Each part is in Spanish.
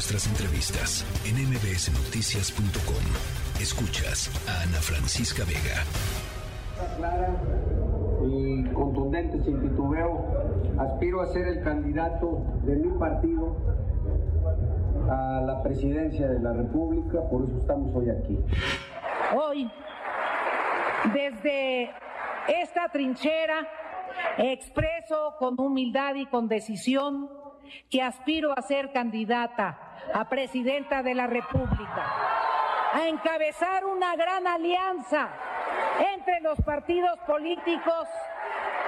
nuestras entrevistas en mbsnoticias.com. Escuchas a Ana Francisca Vega. Clara y contundente, sin titubeo, aspiro a ser el candidato de mi partido a la presidencia de la República, por eso estamos hoy aquí. Hoy, desde esta trinchera, expreso con humildad y con decisión que aspiro a ser candidata a presidenta de la República, a encabezar una gran alianza entre los partidos políticos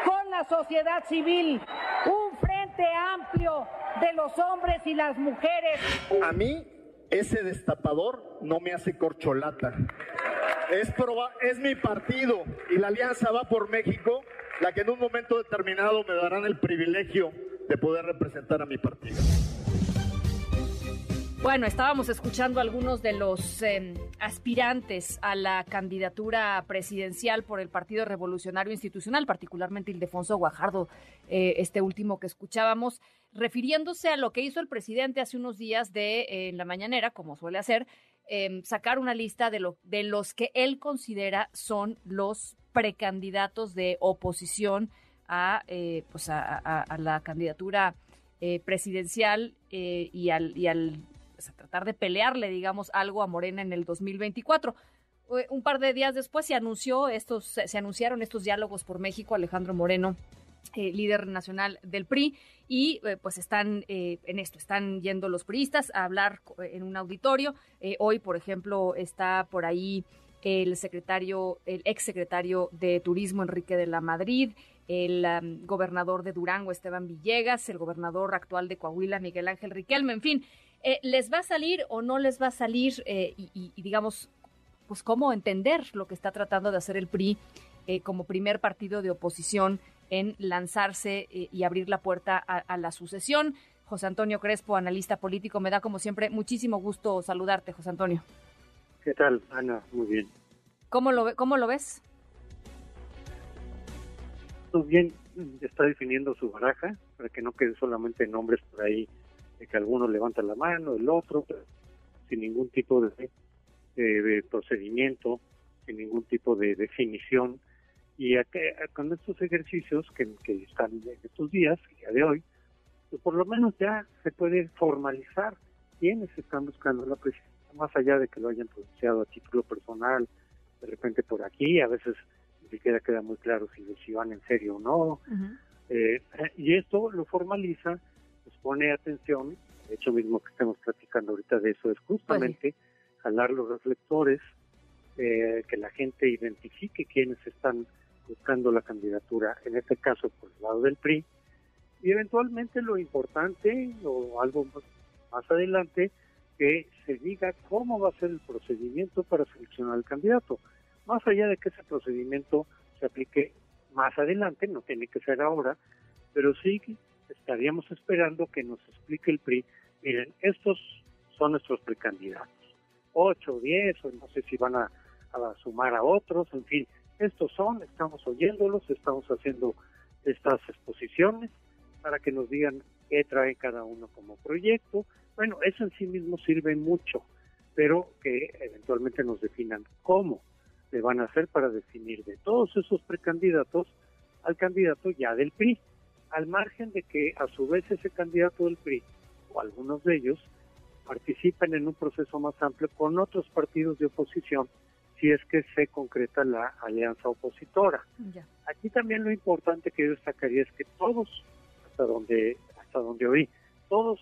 con la sociedad civil, un frente amplio de los hombres y las mujeres. A mí, ese destapador no me hace corcholata. Es, es mi partido y la alianza va por México, la que en un momento determinado me darán el privilegio de poder representar a mi partido. Bueno, estábamos escuchando algunos de los em, aspirantes a la candidatura presidencial por el Partido Revolucionario Institucional, particularmente Ildefonso Guajardo, eh, este último que escuchábamos, refiriéndose a lo que hizo el presidente hace unos días de eh, en la mañanera, como suele hacer, em, sacar una lista de, lo, de los que él considera son los precandidatos de oposición a, eh, pues a, la candidatura presidencial y al, y al tratar de pelearle, digamos, algo a Morena en el 2024. Un par de días después se anunció estos, se anunciaron estos diálogos por México, Alejandro Moreno, eh, líder nacional del PRI, y eh, pues están eh, en esto, están yendo los priistas a hablar en un auditorio. hoy, por ejemplo, está por ahí el secretario, el exsecretario de Turismo, Enrique de la Madrid, el gobernador de Durango, Esteban Villegas, el gobernador actual de Coahuila, Miguel Ángel Riquelme, en fin, eh, ¿les va a salir o no les va a salir? Eh, y, digamos, pues cómo entender lo que está tratando de hacer el PRI eh, como primer partido de oposición en lanzarse y abrir la puerta a, la sucesión. José Antonio Crespo, analista político, me da como siempre muchísimo gusto saludarte, José Antonio. ¿Qué tal, Ana? Muy bien. ¿Cómo lo, cómo lo ves? Muy bien, está definiendo su baraja para que no queden solamente nombres por ahí que algunos levantan la mano, el otro, sin ningún tipo de, procedimiento, sin ningún tipo de definición. Y con estos ejercicios que, están en estos días, el día de hoy, pues por lo menos ya se puede formalizar quiénes están buscando la presidencia, más allá de que lo hayan pronunciado a título personal, de repente por aquí, a veces ni siquiera queda muy claro si, si van en serio o no. Eh, y esto lo formaliza pues pone atención, de hecho mismo que estemos platicando ahorita de eso, es justamente jalar los reflectores, eh, que la gente identifique quiénes están buscando la candidatura, en este caso por el lado del PRI, y eventualmente lo importante o algo más adelante, que se diga cómo va a ser el procedimiento para seleccionar al candidato. Más allá de que ese procedimiento se aplique más adelante, no tiene que ser ahora, pero sí estaríamos esperando que nos explique el PRI, miren, estos son nuestros precandidatos, ocho, diez, o no sé si van a, sumar a otros, en fin, estos son, estamos oyéndolos, estamos haciendo estas exposiciones para que nos digan qué trae cada uno como proyecto. Bueno, eso en sí mismo sirve mucho, pero que eventualmente nos definan cómo le van a hacer para definir de todos esos precandidatos al candidato ya del PRI al margen de que a su vez ese candidato del PRI o algunos de ellos participen en un proceso más amplio con otros partidos de oposición si es que se concreta la alianza opositora. Aquí también lo importante que yo destacaría es que todos, hasta donde, hasta donde oí, todos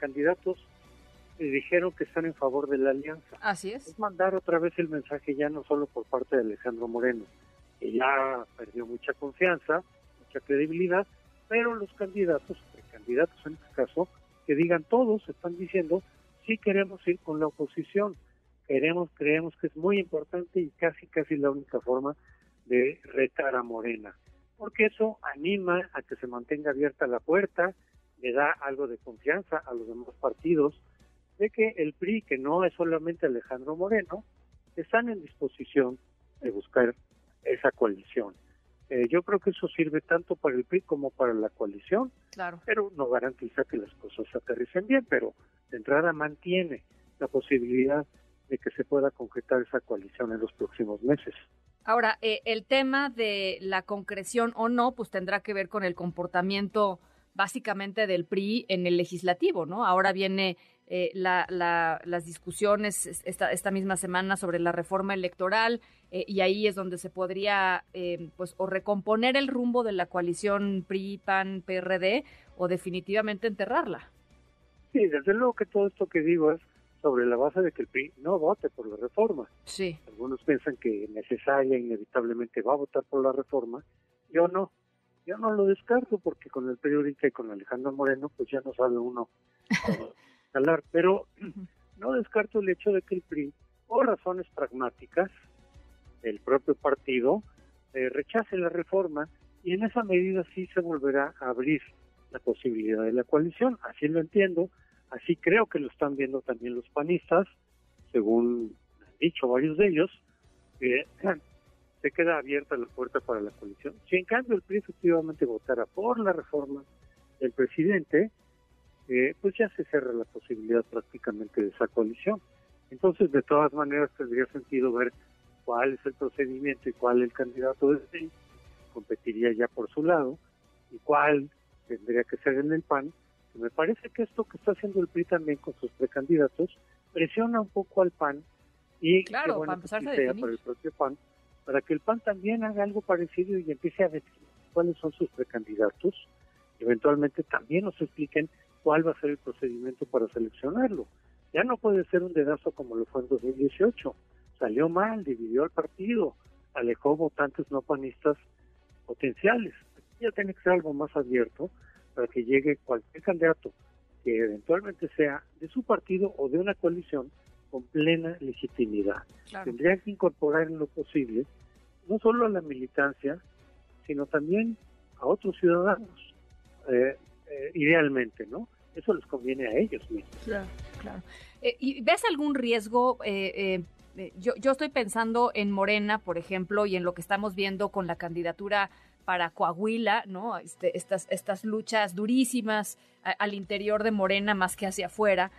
los precandidatos dijeron que están en favor de la alianza. Así es. Es mandar otra vez el mensaje ya no solo por parte de Alejandro Moreno, que ya perdió mucha confianza, mucha credibilidad, pero los candidatos, candidatos en este caso, que digan todos, están diciendo, sí queremos ir con la oposición, queremos, creemos que es muy importante y casi, casi la única forma de retar a Morena, porque eso anima a que se mantenga abierta la puerta, le da algo de confianza a los demás partidos de que el PRI, que no es solamente Alejandro Moreno, están en disposición de buscar esa coalición. Eh, yo creo que eso sirve tanto para el PRI como para la coalición, claro. pero no garantiza que las cosas se aterricen bien, pero de entrada mantiene la posibilidad de que se pueda concretar esa coalición en los próximos meses. Ahora, eh, el tema de la concreción o no, pues tendrá que ver con el comportamiento básicamente del PRI en el legislativo, ¿no? Ahora viene eh, las discusiones esta, esta, misma semana sobre la reforma electoral eh, y ahí es donde se podría, pues, o recomponer el rumbo de la coalición PRI-PAN-PRD o definitivamente enterrarla. Sí, desde luego que todo esto que digo es sobre la base de que el PRI no vote por la reforma. Sí. Algunos piensan que necesaria, inevitablemente va a votar por la reforma. Yo no. Yo no lo descarto porque con el PRI y con Alejandro Moreno, pues ya no sabe uno hablar. Pero no descarto el hecho de que el PRI, por razones pragmáticas, el propio partido, eh, rechace la reforma y en esa medida sí se volverá a abrir la posibilidad de la coalición. Así lo entiendo Así creo que lo están viendo también los panistas, según han dicho varios de ellos, que se queda abierta la puerta para la coalición. Si en cambio el PRI efectivamente votara por la reforma del presidente, eh, pues ya se cierra la posibilidad prácticamente de esa coalición. Entonces, de todas maneras, tendría sentido ver cuál es el procedimiento y cuál el candidato de PRI competiría ya por su lado y cuál tendría que ser en el PAN me parece que esto que está haciendo el PRI también con sus precandidatos presiona un poco al PAN y claro, bueno para por el propio PAN para que el PAN también haga algo parecido y empiece a ver cuáles son sus precandidatos. Eventualmente también nos expliquen cuál va a ser el procedimiento para seleccionarlo. Ya no puede ser un dedazo como lo fue en 2018. Salió mal, dividió el partido, alejó votantes no panistas potenciales. Ya tiene que ser algo más abierto para que llegue cualquier candidato que eventualmente sea de su partido o de una coalición con plena legitimidad. Tendría que incorporar en lo posible no solo a la militancia, sino también a otros ciudadanos, eh, eh, idealmente, ¿no? Eso les conviene a ellos mismos. Claro, claro. Eh, ¿Y ves algún riesgo? yo, yo estoy pensando en Morena, por ejemplo, y en lo que estamos viendo con la candidatura para Coahuila, ¿no? Este, estas, estas luchas durísimas al interior de Morena más que hacia afuera.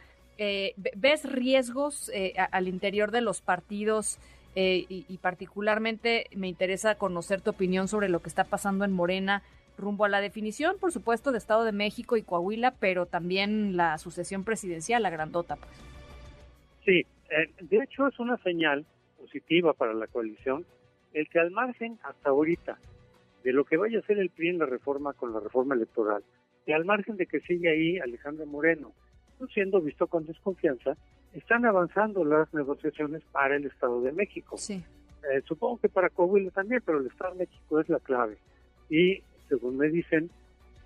Eh, ¿Ves riesgos eh, al interior de los partidos eh, y, particularmente me interesa conocer tu opinión sobre lo que está pasando en Morena rumbo a la definición, por supuesto, de Estado de México y Coahuila, pero también la sucesión presidencial, la grandota, pues. Sí, de hecho es una señal positiva para la coalición el que al margen hasta ahorita de lo que vaya a hacer el PRI en la reforma con la reforma electoral, y al margen de que sigue ahí Alejandro Moreno, no siendo visto con desconfianza, están avanzando las negociaciones para el Estado de México. Sí. Eh, supongo que para Coahuila también, pero el Estado de México es la clave. Y según me dicen,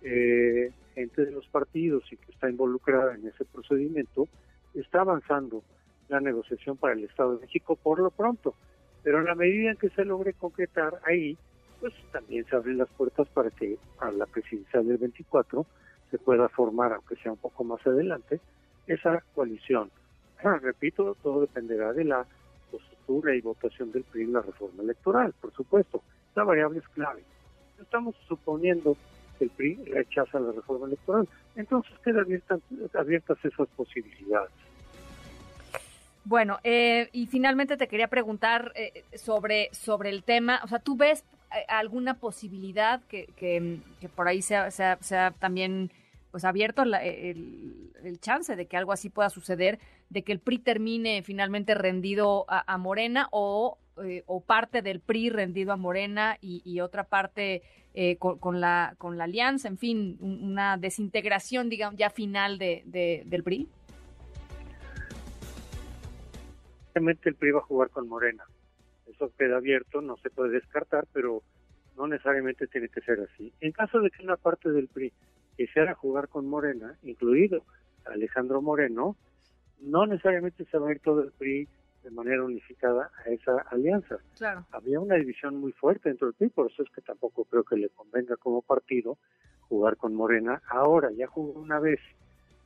eh, gente de los partidos y que está involucrada en ese procedimiento, está avanzando la negociación para el Estado de México por lo pronto. Pero en la medida en que se logre concretar ahí, pues también se abren las puertas para que a la presidencia del 24 se pueda formar, aunque sea un poco más adelante, esa coalición. Repito, todo dependerá de la postura y votación del PRI en la reforma electoral, por supuesto. La variable es clave. Estamos suponiendo que el PRI rechaza la reforma electoral. Entonces quedan abiertas, abiertas esas posibilidades. Bueno, eh, y finalmente te quería preguntar eh, sobre, sobre el tema, o sea, ¿tú ves alguna posibilidad que, que, por ahí sea, sea, sea, también pues abierto el, el, chance de que algo así pueda suceder, de que el PRI termine finalmente rendido a, Morena o, o, parte del PRI rendido a Morena y, otra parte con, la, con la alianza, en fin, una desintegración, digamos, ya final de, de, del PRI? el PRI va a jugar con Morena. Eso queda abierto, no se puede descartar, pero no necesariamente tiene que ser así. En caso de que una parte del PRI quisiera jugar con Morena, incluido Alejandro Moreno, no necesariamente se va a ir todo el PRI de manera unificada a esa alianza. Claro. Había una división muy fuerte dentro del PRI, por eso es que tampoco creo que le convenga como partido jugar con Morena. Ahora, ya jugó una vez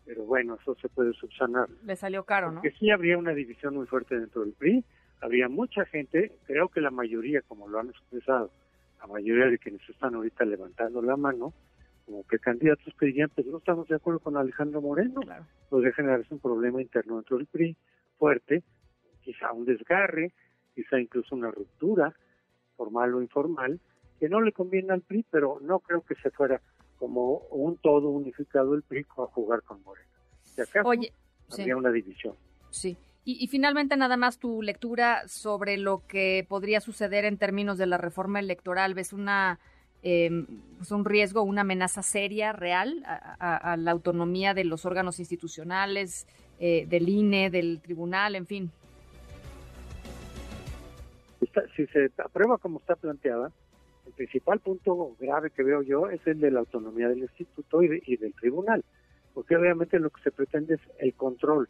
pero bueno, eso se puede subsanar. Le salió caro, ¿no? Que sí habría una división muy fuerte dentro del PRI, habría mucha gente, creo que la mayoría, como lo han expresado, la mayoría de quienes están ahorita levantando la mano, como precandidatos que dirían, pues no estamos de acuerdo con Alejandro Moreno, Claro. podría generarse un problema interno dentro del PRI fuerte, quizá un desgarre, quizá incluso una ruptura, formal o informal, que no le conviene al PRI, pero no creo que se fuera como un todo unificado el PRI a jugar con Moreno. Si acaso, Oye, sí. habría una división. Sí. Y, finalmente, nada más tu lectura sobre lo que podría suceder en términos de la reforma electoral. ¿Ves una, eh, un riesgo, una amenaza seria, real a, la autonomía de los órganos institucionales, eh, del INE, del tribunal, en fin? Si se aprueba como está planteada, el principal punto grave que veo yo es el de la autonomía del instituto y, de- y del tribunal, porque obviamente lo que se pretende es el control,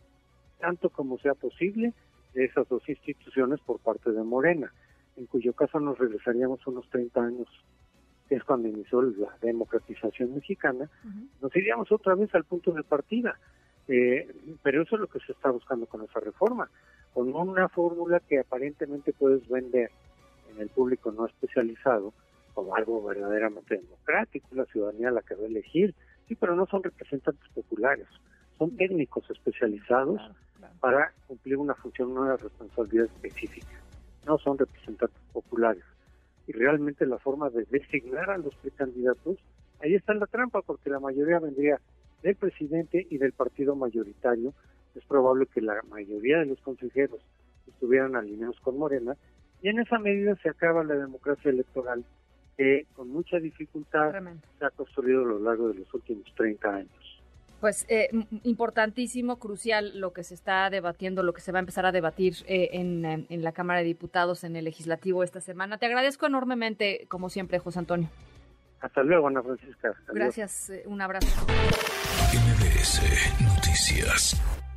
tanto como sea posible, de esas dos instituciones por parte de Morena, en cuyo caso nos regresaríamos unos 30 años, que es cuando inició la democratización mexicana, nos iríamos otra vez al punto de partida. Eh, pero eso es lo que se está buscando con esa reforma, con una fórmula que aparentemente puedes vender en el público no especializado como algo verdaderamente democrático, la ciudadanía la que va a elegir, sí, pero no son representantes populares, son técnicos especializados claro. Para cumplir una función, una responsabilidad específica. No son representantes populares. Y realmente la forma de designar a los precandidatos, ahí está la trampa, porque la mayoría vendría del presidente y del partido mayoritario. Es probable que la mayoría de los consejeros estuvieran alineados con Morena, y en esa medida se acaba la democracia electoral que con mucha dificultad se ha construido a lo largo de los últimos 30 años. Pues eh, importantísimo, crucial lo que se está debatiendo, lo que se va a empezar a debatir eh, en, en la Cámara de Diputados, en el Legislativo esta semana. Te agradezco enormemente, como siempre, José Antonio. Hasta luego, Ana Francisca. Adiós. Gracias, eh, un abrazo. MBS Noticias.